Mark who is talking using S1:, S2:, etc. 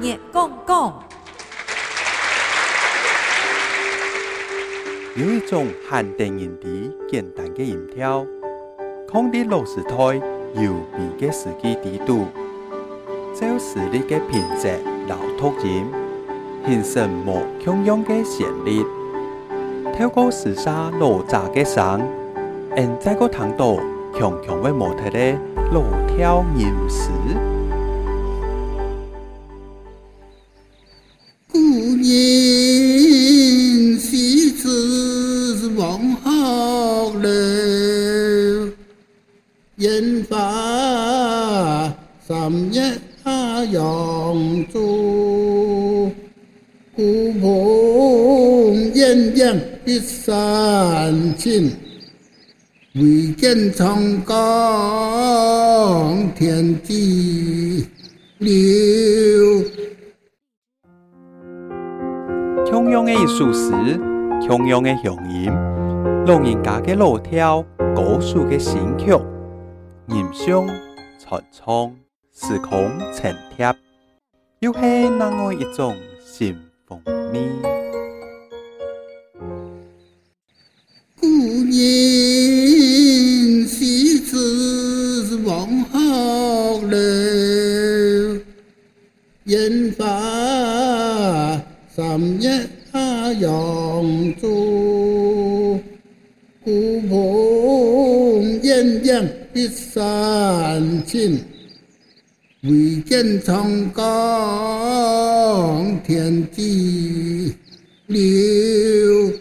S1: 热讲讲。
S2: 有一种限定音的简单的音调，抗啲老师台优美嘅时机地度，照实力的品质老突音，形成无穷样嘅旋律。透过时沙老杂嘅声，现在个听到强强嘅模特咧老跳吟诗。
S3: 词往后流，烟花三月扬州，古棚鸳鸯别三千，唯见长江天际流。
S2: 同样嘅艺术史，同样嘅乡音，老人家嘅老跳，歌手嘅新曲，吟诵、传唱，时空沉贴，又是那样一种新风味。
S3: 古人诗词往后流，烟花三月扬州，鸳鸯别三千，唯见长江天际流。